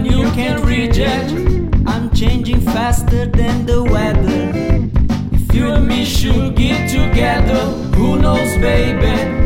something you can't reject. I'm changing faster than the weather. If you and me should get together, who knows, baby?